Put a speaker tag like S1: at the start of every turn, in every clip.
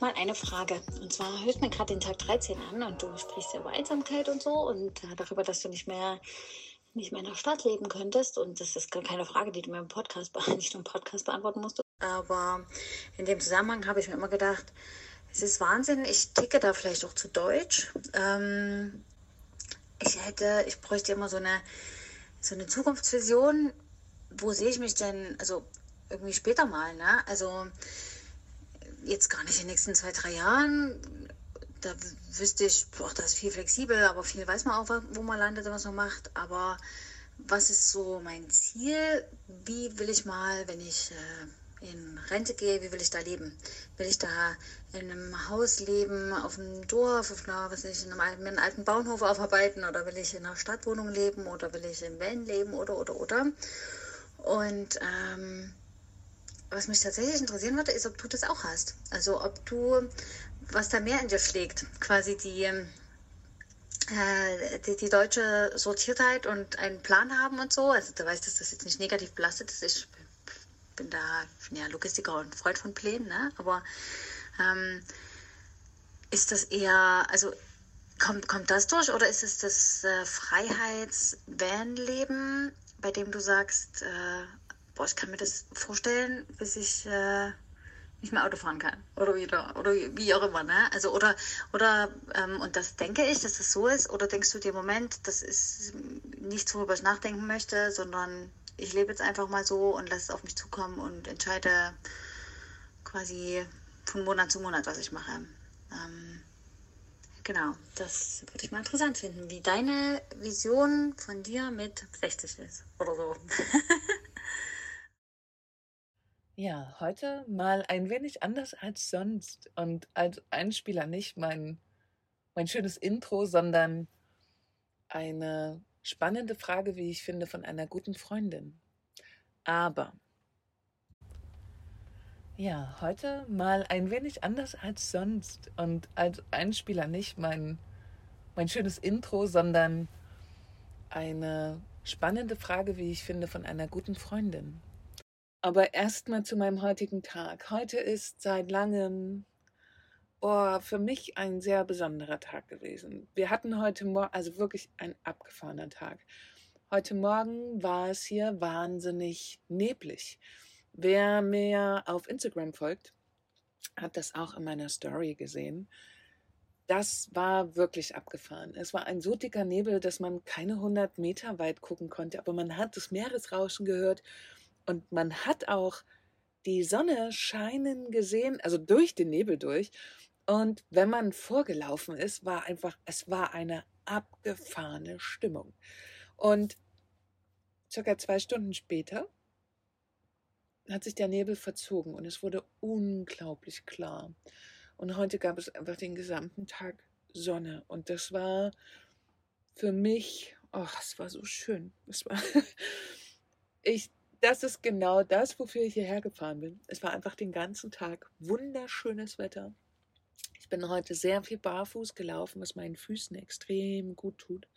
S1: mal eine Frage. Und zwar hört mir gerade den Tag 13 an und du sprichst ja über Einsamkeit und so und äh, darüber, dass du nicht mehr nicht mehr in der Stadt leben könntest. Und das ist gar keine Frage, die du mir im Podcast, nicht nur im Podcast beantworten musst. Aber in dem Zusammenhang habe ich mir immer gedacht, es ist Wahnsinn, ich ticke da vielleicht auch zu deutsch. Ähm, ich hätte, ich bräuchte immer so eine, so eine Zukunftsvision. Wo sehe ich mich denn, also irgendwie später mal, ne? Also jetzt gar nicht in den nächsten zwei, drei Jahren. Da wüsste ich, boah, das ist viel flexibel, aber viel weiß man auch, wo man landet und was man macht. Aber was ist so mein Ziel? Wie will ich mal, wenn ich äh, in Rente gehe, wie will ich da leben? Will ich da in einem Haus leben, auf einem Dorf, auf einer, was ich, in einem alten, alten Bauernhof aufarbeiten oder will ich in einer Stadtwohnung leben oder will ich im Van leben oder, oder, oder? Und ähm, was mich tatsächlich interessieren würde, ist, ob du das auch hast. Also ob du, was da mehr in dir schlägt, quasi die, äh, die, die, deutsche Sortiertheit und einen Plan haben und so. Also du weißt, dass das jetzt nicht negativ belastet ist. Ich bin da ja Logistiker und Freund von Plänen, ne? aber ähm, ist das eher, also kommt, kommt das durch oder ist es das äh, Freiheits-Van-Leben, bei dem du sagst, äh, boah, ich kann mir das vorstellen, bis ich äh, nicht mehr Auto fahren kann. Oder wieder, oder wie auch immer, ne? Also, oder, oder, ähm, und das denke ich, dass das so ist, oder denkst du dir, Moment, das ist nichts, worüber ich nachdenken möchte, sondern ich lebe jetzt einfach mal so und lasse es auf mich zukommen und entscheide quasi von Monat zu Monat, was ich mache. Ähm, genau, das würde ich mal interessant finden, wie deine Vision von dir mit 60 ist oder so.
S2: Ja, heute mal ein wenig anders als sonst und als Einspieler nicht mein, mein schönes Intro, sondern eine spannende Frage, wie ich finde, von einer guten Freundin. Aber ja, heute mal ein wenig anders als sonst und als Einspieler nicht mein, mein schönes Intro, sondern eine spannende Frage, wie ich finde, von einer guten Freundin. Aber erstmal zu meinem heutigen Tag. Heute ist seit langem oh, für mich ein sehr besonderer Tag gewesen. Wir hatten heute Morgen, also wirklich ein abgefahrener Tag. Heute Morgen war es hier wahnsinnig neblig. Wer mir auf Instagram folgt, hat das auch in meiner Story gesehen. Das war wirklich abgefahren. Es war ein so dicker Nebel, dass man keine 100 Meter weit gucken konnte, aber man hat das Meeresrauschen gehört und man hat auch die Sonne scheinen gesehen, also durch den Nebel durch. Und wenn man vorgelaufen ist, war einfach, es war eine abgefahrene Stimmung. Und circa zwei Stunden später hat sich der Nebel verzogen und es wurde unglaublich klar. Und heute gab es einfach den gesamten Tag Sonne. Und das war für mich, ach, es war so schön. Es war, ich das ist genau das, wofür ich hierher gefahren bin. Es war einfach den ganzen Tag wunderschönes Wetter. Ich bin heute sehr viel barfuß gelaufen, was meinen Füßen extrem gut tut.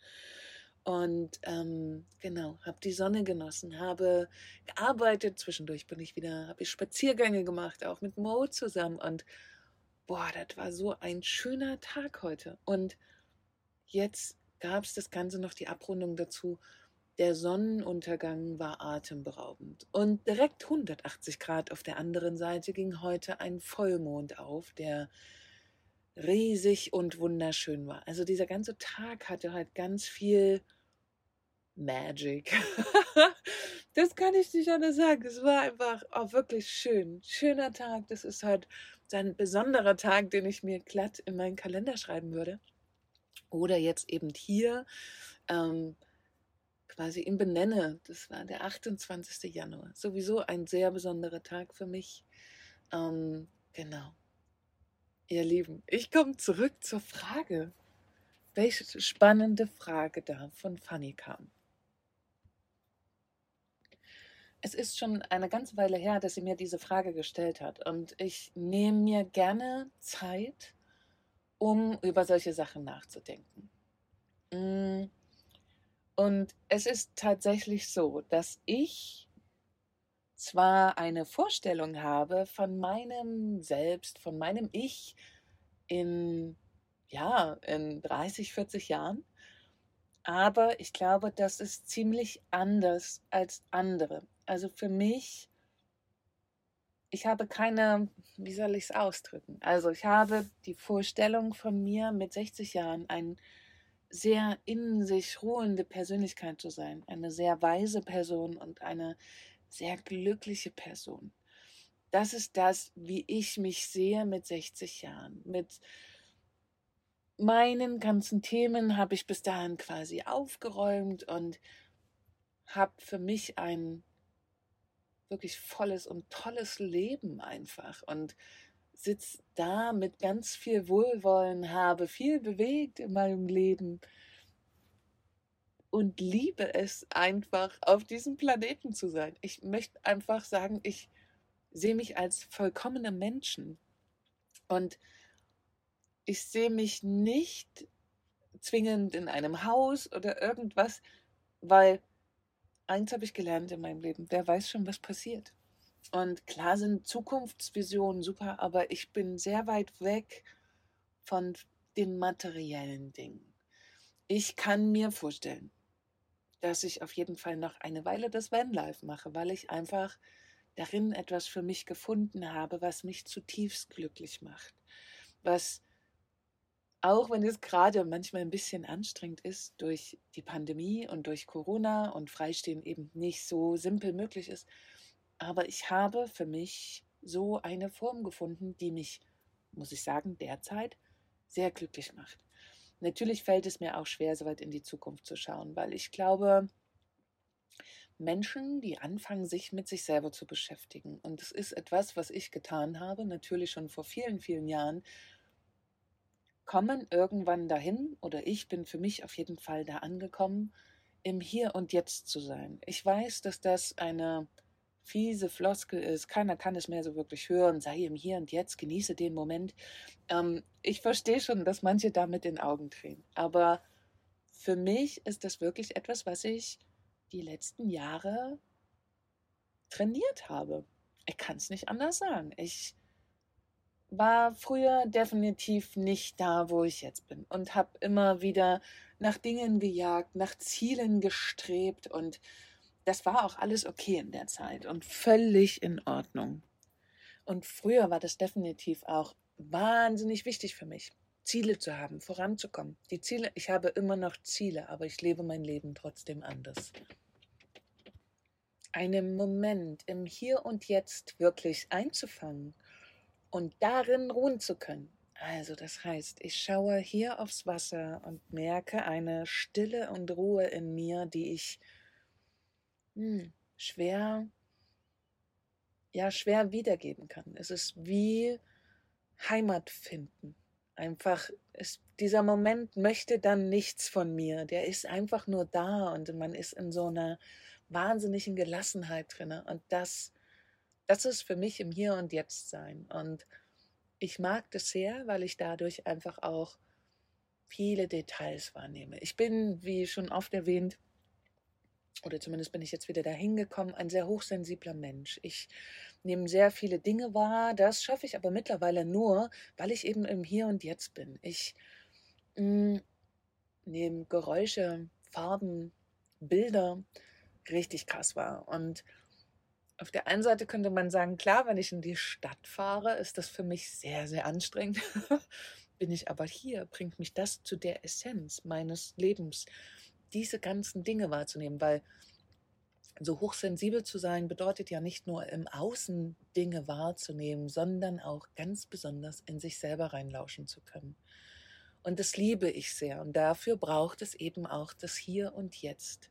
S2: Und ähm, genau, habe die Sonne genossen, habe gearbeitet. Zwischendurch bin ich wieder, habe ich Spaziergänge gemacht, auch mit Mo zusammen. Und boah, das war so ein schöner Tag heute. Und jetzt gab es das Ganze noch die Abrundung dazu. Der Sonnenuntergang war atemberaubend. Und direkt 180 Grad auf der anderen Seite ging heute ein Vollmond auf, der riesig und wunderschön war. Also dieser ganze Tag hatte halt ganz viel Magic. das kann ich nicht anders sagen. Es war einfach auch wirklich schön. Schöner Tag. Das ist halt ein besonderer Tag, den ich mir glatt in meinen Kalender schreiben würde. Oder jetzt eben hier. Ähm, quasi ihn benenne. Das war der 28. Januar. Sowieso ein sehr besonderer Tag für mich. Ähm, genau. Ihr Lieben, ich komme zurück zur Frage. Welche spannende Frage da von Fanny kam. Es ist schon eine ganze Weile her, dass sie mir diese Frage gestellt hat. Und ich nehme mir gerne Zeit, um über solche Sachen nachzudenken. Hm und es ist tatsächlich so, dass ich zwar eine Vorstellung habe von meinem Selbst, von meinem Ich in, ja, in 30, 40 Jahren, aber ich glaube, das ist ziemlich anders als andere. Also für mich, ich habe keine, wie soll ich es ausdrücken? Also ich habe die Vorstellung von mir mit 60 Jahren, ein sehr in sich ruhende Persönlichkeit zu sein, eine sehr weise Person und eine sehr glückliche Person. Das ist das, wie ich mich sehe mit 60 Jahren. Mit meinen ganzen Themen habe ich bis dahin quasi aufgeräumt und habe für mich ein wirklich volles und tolles Leben einfach und sitze da mit ganz viel Wohlwollen, habe viel bewegt in meinem Leben und liebe es einfach, auf diesem Planeten zu sein. Ich möchte einfach sagen, ich sehe mich als vollkommene Menschen und ich sehe mich nicht zwingend in einem Haus oder irgendwas, weil eins habe ich gelernt in meinem Leben, wer weiß schon, was passiert. Und klar sind Zukunftsvisionen super, aber ich bin sehr weit weg von den materiellen Dingen. Ich kann mir vorstellen, dass ich auf jeden Fall noch eine Weile das Vanlife mache, weil ich einfach darin etwas für mich gefunden habe, was mich zutiefst glücklich macht, was auch wenn es gerade manchmal ein bisschen anstrengend ist durch die Pandemie und durch Corona und Freistehen eben nicht so simpel möglich ist. Aber ich habe für mich so eine Form gefunden, die mich, muss ich sagen, derzeit sehr glücklich macht. Natürlich fällt es mir auch schwer, so weit in die Zukunft zu schauen, weil ich glaube, Menschen, die anfangen, sich mit sich selber zu beschäftigen. Und das ist etwas, was ich getan habe, natürlich schon vor vielen, vielen Jahren, kommen irgendwann dahin, oder ich bin für mich auf jeden Fall da angekommen, im Hier und Jetzt zu sein. Ich weiß, dass das eine fiese Floskel ist, keiner kann es mehr so wirklich hören, sei im Hier und Jetzt, genieße den Moment. Ähm, ich verstehe schon, dass manche damit in Augen drehen, aber für mich ist das wirklich etwas, was ich die letzten Jahre trainiert habe. Ich kann es nicht anders sagen. Ich war früher definitiv nicht da, wo ich jetzt bin und habe immer wieder nach Dingen gejagt, nach Zielen gestrebt und das war auch alles okay in der Zeit und völlig in Ordnung. Und früher war das definitiv auch wahnsinnig wichtig für mich, Ziele zu haben, voranzukommen. Die Ziele, ich habe immer noch Ziele, aber ich lebe mein Leben trotzdem anders. Einen Moment im Hier und Jetzt wirklich einzufangen und darin ruhen zu können. Also das heißt, ich schaue hier aufs Wasser und merke eine Stille und Ruhe in mir, die ich hm, schwer, ja, schwer wiedergeben kann. Es ist wie Heimat finden. Einfach, ist, dieser Moment möchte dann nichts von mir. Der ist einfach nur da und man ist in so einer wahnsinnigen Gelassenheit drin. Und das das ist für mich im Hier und Jetzt sein. Und ich mag das sehr, weil ich dadurch einfach auch viele Details wahrnehme. Ich bin, wie schon oft erwähnt, oder zumindest bin ich jetzt wieder dahin gekommen, ein sehr hochsensibler Mensch. Ich nehme sehr viele Dinge wahr. Das schaffe ich aber mittlerweile nur, weil ich eben im Hier und Jetzt bin. Ich mm, nehme Geräusche, Farben, Bilder richtig krass wahr. Und auf der einen Seite könnte man sagen, klar, wenn ich in die Stadt fahre, ist das für mich sehr, sehr anstrengend. Bin ich aber hier, bringt mich das zu der Essenz meines Lebens, diese ganzen Dinge wahrzunehmen, weil so hochsensibel zu sein bedeutet ja nicht nur im Außen Dinge wahrzunehmen, sondern auch ganz besonders in sich selber reinlauschen zu können. Und das liebe ich sehr. Und dafür braucht es eben auch das Hier und Jetzt.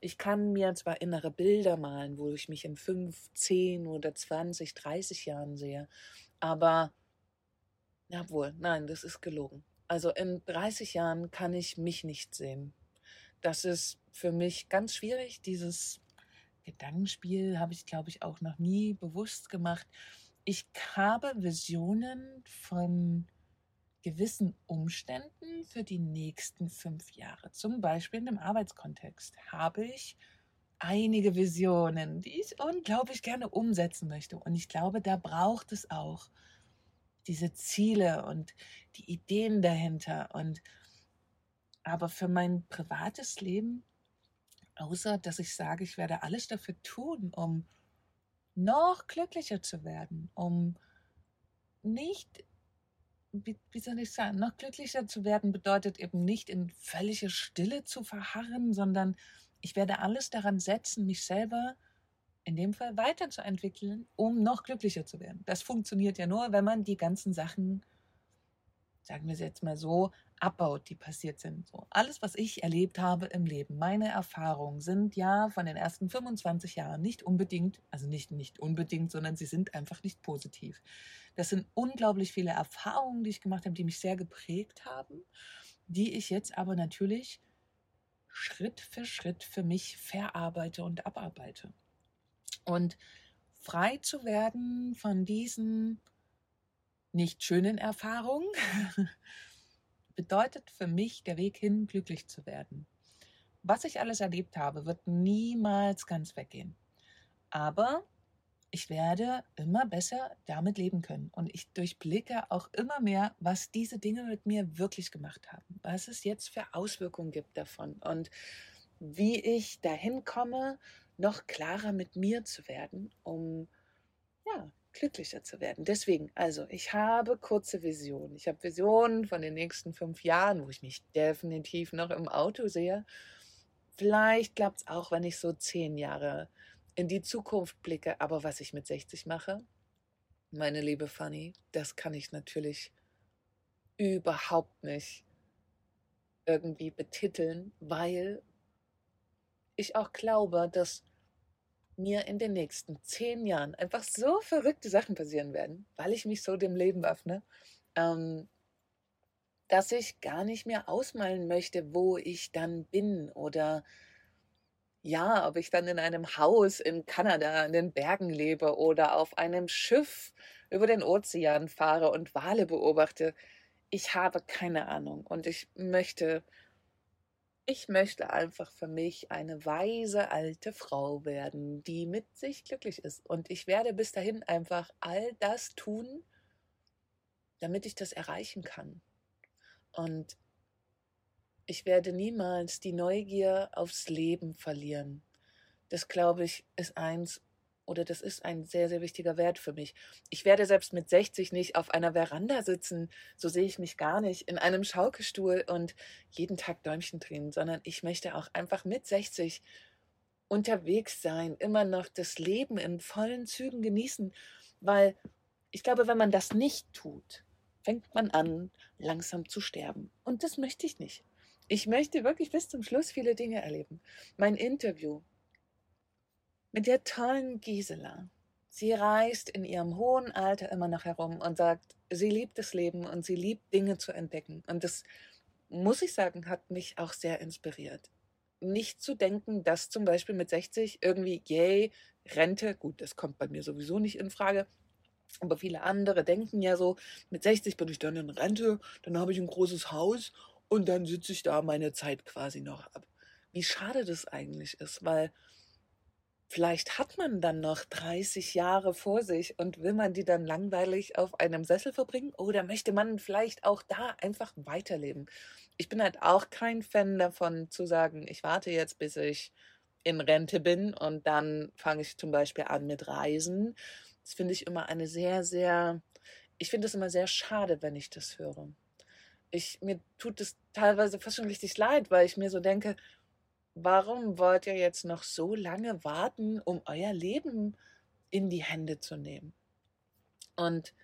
S2: Ich kann mir zwar innere Bilder malen, wo ich mich in fünf, zehn oder zwanzig, dreißig Jahren sehe, aber jawohl, nein, das ist gelogen. Also in 30 Jahren kann ich mich nicht sehen. Das ist für mich ganz schwierig. Dieses Gedankenspiel habe ich, glaube ich, auch noch nie bewusst gemacht. Ich habe Visionen von gewissen Umständen für die nächsten fünf Jahre. Zum Beispiel in dem Arbeitskontext habe ich einige Visionen, die ich unglaublich gerne umsetzen möchte. Und ich glaube, da braucht es auch diese Ziele und die Ideen dahinter. Und aber für mein privates Leben, außer dass ich sage, ich werde alles dafür tun, um noch glücklicher zu werden, um nicht, wie, soll ich sagen, noch glücklicher zu werden bedeutet eben nicht in völlige Stille zu verharren, sondern ich werde alles daran setzen, mich selber in dem Fall weiterzuentwickeln, um noch glücklicher zu werden. Das funktioniert ja nur, wenn man die ganzen Sachen, sagen wir es jetzt mal so, abbaut, die passiert sind. So alles, was ich erlebt habe im Leben, meine Erfahrungen sind ja von den ersten 25 Jahren nicht unbedingt, also nicht nicht unbedingt, sondern sie sind einfach nicht positiv. Das sind unglaublich viele Erfahrungen, die ich gemacht habe, die mich sehr geprägt haben, die ich jetzt aber natürlich Schritt für Schritt für mich verarbeite und abarbeite. Und frei zu werden von diesen nicht schönen Erfahrungen bedeutet für mich der Weg hin, glücklich zu werden. Was ich alles erlebt habe, wird niemals ganz weggehen. Aber ich werde immer besser damit leben können. Und ich durchblicke auch immer mehr, was diese Dinge mit mir wirklich gemacht haben. Was es jetzt für Auswirkungen gibt davon. Und wie ich dahin komme, noch klarer mit mir zu werden, um glücklicher zu werden. Deswegen, also ich habe kurze Visionen. Ich habe Visionen von den nächsten fünf Jahren, wo ich mich definitiv noch im Auto sehe. Vielleicht klappt es auch, wenn ich so zehn Jahre in die Zukunft blicke. Aber was ich mit 60 mache, meine liebe Fanny, das kann ich natürlich überhaupt nicht irgendwie betiteln, weil ich auch glaube, dass mir in den nächsten zehn Jahren einfach so verrückte Sachen passieren werden, weil ich mich so dem Leben öffne, ähm, dass ich gar nicht mehr ausmalen möchte, wo ich dann bin oder ja, ob ich dann in einem Haus in Kanada in den Bergen lebe oder auf einem Schiff über den Ozean fahre und Wale beobachte. Ich habe keine Ahnung und ich möchte ich möchte einfach für mich eine weise alte Frau werden, die mit sich glücklich ist. Und ich werde bis dahin einfach all das tun, damit ich das erreichen kann. Und ich werde niemals die Neugier aufs Leben verlieren. Das, glaube ich, ist eins oder das ist ein sehr, sehr wichtiger Wert für mich. Ich werde selbst mit 60 nicht auf einer Veranda sitzen, so sehe ich mich gar nicht, in einem Schaukelstuhl und jeden Tag Däumchen drehen, sondern ich möchte auch einfach mit 60 unterwegs sein, immer noch das Leben in vollen Zügen genießen, weil ich glaube, wenn man das nicht tut, fängt man an, langsam zu sterben. Und das möchte ich nicht. Ich möchte wirklich bis zum Schluss viele Dinge erleben. Mein Interview mit der tollen Gisela. Sie reist in ihrem hohen Alter immer noch herum und sagt, sie liebt das Leben und sie liebt Dinge zu entdecken. Und das, muss ich sagen, hat mich auch sehr inspiriert. Nicht zu denken, dass zum Beispiel mit 60 irgendwie, yay, Rente, gut, das kommt bei mir sowieso nicht in Frage, aber viele andere denken ja so, mit 60 bin ich dann in Rente, dann habe ich ein großes Haus und dann sitze ich da meine Zeit quasi noch ab. Wie schade das eigentlich ist, weil Vielleicht hat man dann noch 30 Jahre vor sich und will man die dann langweilig auf einem Sessel verbringen oder möchte man vielleicht auch da einfach weiterleben? Ich bin halt auch kein Fan davon zu sagen, ich warte jetzt, bis ich in Rente bin und dann fange ich zum Beispiel an mit Reisen. Das finde ich immer eine sehr, sehr, ich finde es immer sehr schade, wenn ich das höre. Ich, mir tut es teilweise fast schon richtig leid, weil ich mir so denke, warum wollt ihr jetzt noch so lange warten, um euer Leben in die Hände zu nehmen? Und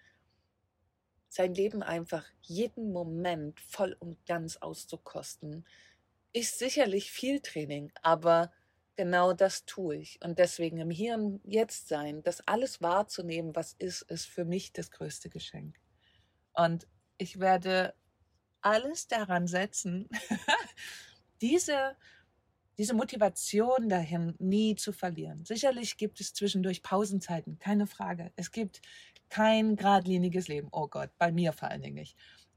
S2: sein Leben einfach jeden Moment voll und ganz auszukosten, ist sicherlich viel Training, aber genau das tue ich. Und deswegen im Hier und Jetzt sein, das alles wahrzunehmen, was ist, ist für mich das größte Geschenk. Und ich werde alles daran setzen, diese diese Motivation dahin nie zu verlieren. Sicherlich gibt es zwischendurch Pausenzeiten, keine Frage. Es gibt kein geradliniges Leben. Oh Gott, bei mir vor allen Dingen nicht.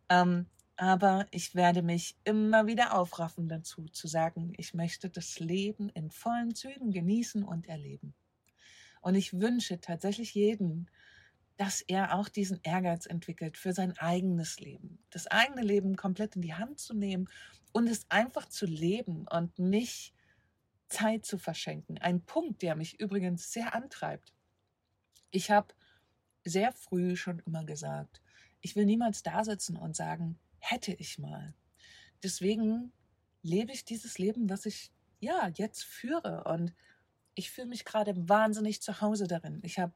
S2: Ähm, Aber ich werde mich immer wieder aufraffen dazu, zu sagen, ich möchte das Leben in vollen Zügen genießen und erleben. Und ich wünsche tatsächlich jeden, dass er auch diesen Ehrgeiz entwickelt für sein eigenes Leben. Das eigene Leben komplett in die Hand zu nehmen und es einfach zu leben und nicht Zeit zu verschenken. Ein Punkt, der mich übrigens sehr antreibt. Ich habe sehr früh schon immer gesagt, ich will niemals da sitzen und sagen, hätte ich mal. Deswegen lebe ich dieses Leben, was ich ja jetzt führe und ich fühle mich gerade wahnsinnig zu Hause darin. Ich habe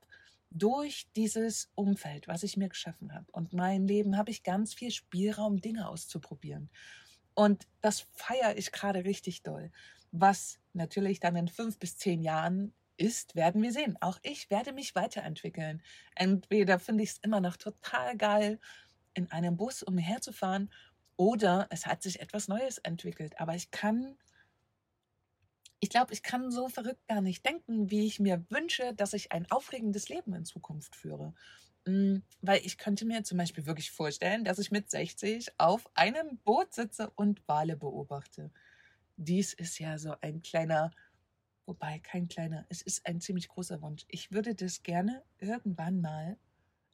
S2: durch dieses Umfeld, was ich mir geschaffen habe und mein Leben, habe ich ganz viel Spielraum, Dinge auszuprobieren. Und das feiere ich gerade richtig doll. Was natürlich dann in fünf bis zehn Jahren ist, werden wir sehen. Auch ich werde mich weiterentwickeln. Entweder finde ich es immer noch total geil, in einem Bus umherzufahren, oder es hat sich etwas Neues entwickelt. Aber ich kann ich glaube, ich kann so verrückt gar nicht denken, wie ich mir wünsche, dass ich ein aufregendes Leben in Zukunft führe. Mm, weil ich könnte mir zum Beispiel wirklich vorstellen, dass ich mit 60 auf einem Boot sitze und Wale beobachte. Dies ist ja so ein kleiner, wobei kein kleiner, es ist ein ziemlich großer Wunsch. Ich würde das gerne irgendwann mal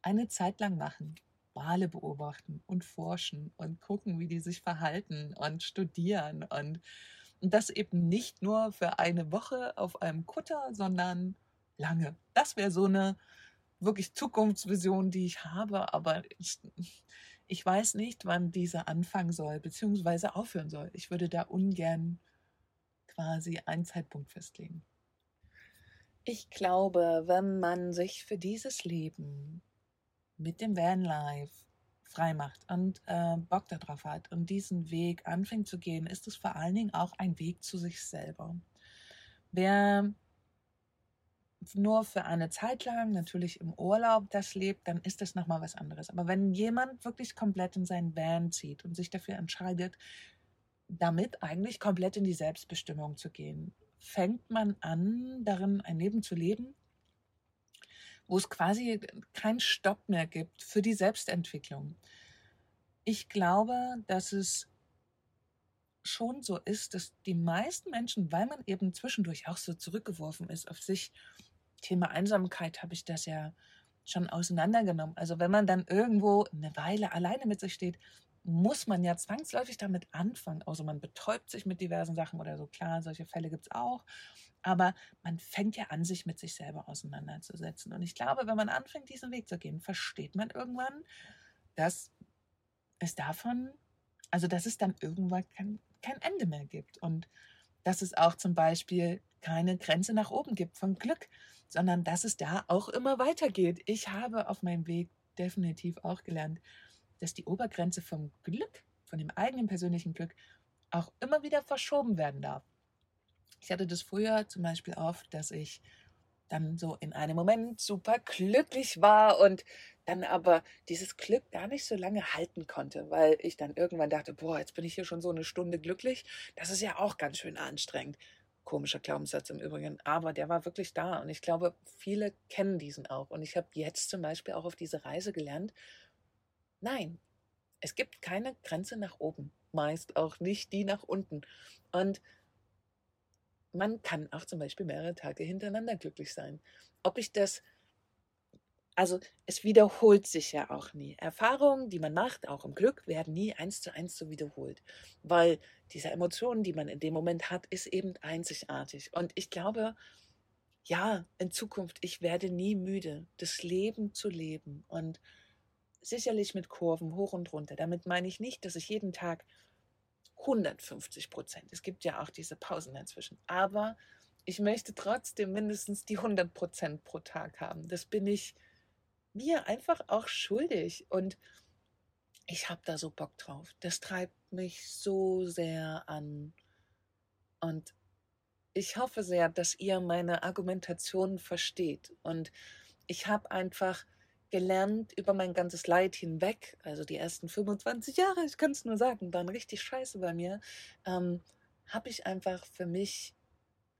S2: eine Zeit lang machen. Wale beobachten und forschen und gucken, wie die sich verhalten und studieren und und das eben nicht nur für eine Woche auf einem Kutter, sondern lange. Das wäre so eine wirklich Zukunftsvision, die ich habe, aber ich, ich weiß nicht, wann diese anfangen soll, beziehungsweise aufhören soll. Ich würde da ungern quasi einen Zeitpunkt festlegen. Ich glaube, wenn man sich für dieses Leben mit dem Vanlife frei macht und äh, Bock darauf hat und diesen Weg anfängt zu gehen, ist es vor allen Dingen auch ein Weg zu sich selber. Wer nur für eine Zeit lang natürlich im Urlaub das lebt, dann ist das nochmal was anderes. Aber wenn jemand wirklich komplett in seinen Van zieht und sich dafür entscheidet, damit eigentlich komplett in die Selbstbestimmung zu gehen, fängt man an, darin ein Leben zu leben, wo es quasi keinen Stopp mehr gibt für die Selbstentwicklung. Ich glaube, dass es schon so ist, dass die meisten Menschen, weil man eben zwischendurch auch so zurückgeworfen ist auf sich, Thema Einsamkeit habe ich das ja schon auseinandergenommen. Also wenn man dann irgendwo eine Weile alleine mit sich steht, muss man ja zwangsläufig damit anfangen. Also man betäubt sich mit diversen Sachen oder so. Klar, solche Fälle gibt es auch. Aber man fängt ja an, sich mit sich selber auseinanderzusetzen. Und ich glaube, wenn man anfängt, diesen Weg zu gehen, versteht man irgendwann, dass es davon, also dass es dann irgendwann kein, kein Ende mehr gibt. Und dass es auch zum Beispiel keine Grenze nach oben gibt von Glück, sondern dass es da auch immer weitergeht. Ich habe auf meinem Weg definitiv auch gelernt, dass die Obergrenze vom Glück, von dem eigenen persönlichen Glück, auch immer wieder verschoben werden darf. Ich hatte das früher zum Beispiel oft, dass ich dann so in einem Moment super glücklich war und dann aber dieses Glück gar nicht so lange halten konnte, weil ich dann irgendwann dachte, boah, jetzt bin ich hier schon so eine Stunde glücklich. Das ist ja auch ganz schön anstrengend. Komischer Glaubenssatz im Übrigen, aber der war wirklich da und ich glaube, viele kennen diesen auch. Und ich habe jetzt zum Beispiel auch auf diese Reise gelernt, Nein, es gibt keine Grenze nach oben, meist auch nicht die nach unten. Und man kann auch zum Beispiel mehrere Tage hintereinander glücklich sein. Ob ich das, also es wiederholt sich ja auch nie. Erfahrungen, die man macht, auch im Glück, werden nie eins zu eins so wiederholt, weil diese Emotionen, die man in dem Moment hat, ist eben einzigartig. Und ich glaube, ja, in Zukunft, ich werde nie müde, das Leben zu leben und sicherlich mit Kurven hoch und runter. Damit meine ich nicht, dass ich jeden Tag 150 Prozent, es gibt ja auch diese Pausen dazwischen, aber ich möchte trotzdem mindestens die 100 Prozent pro Tag haben. Das bin ich mir einfach auch schuldig. Und ich habe da so Bock drauf. Das treibt mich so sehr an. Und ich hoffe sehr, dass ihr meine Argumentation versteht. Und ich habe einfach gelernt über mein ganzes Leid hinweg, also die ersten 25 Jahre, ich kann es nur sagen, waren richtig scheiße bei mir, ähm, habe ich einfach für mich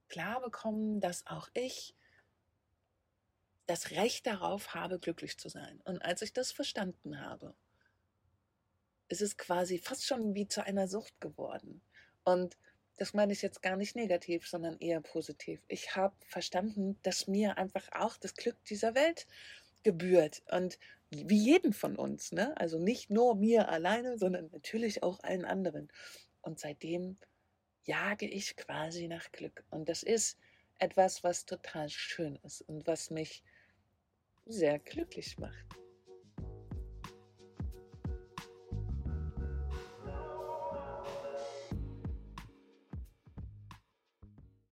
S2: klar bekommen, dass auch ich das Recht darauf habe, glücklich zu sein. Und als ich das verstanden habe, ist es quasi fast schon wie zu einer Sucht geworden. Und das meine ich jetzt gar nicht negativ, sondern eher positiv. Ich habe verstanden, dass mir einfach auch das Glück dieser Welt gebührt und wie jeden von uns, ne? Also nicht nur mir alleine, sondern natürlich auch allen anderen. Und seitdem jage ich quasi nach Glück. Und das ist etwas, was total schön ist und was mich sehr glücklich macht.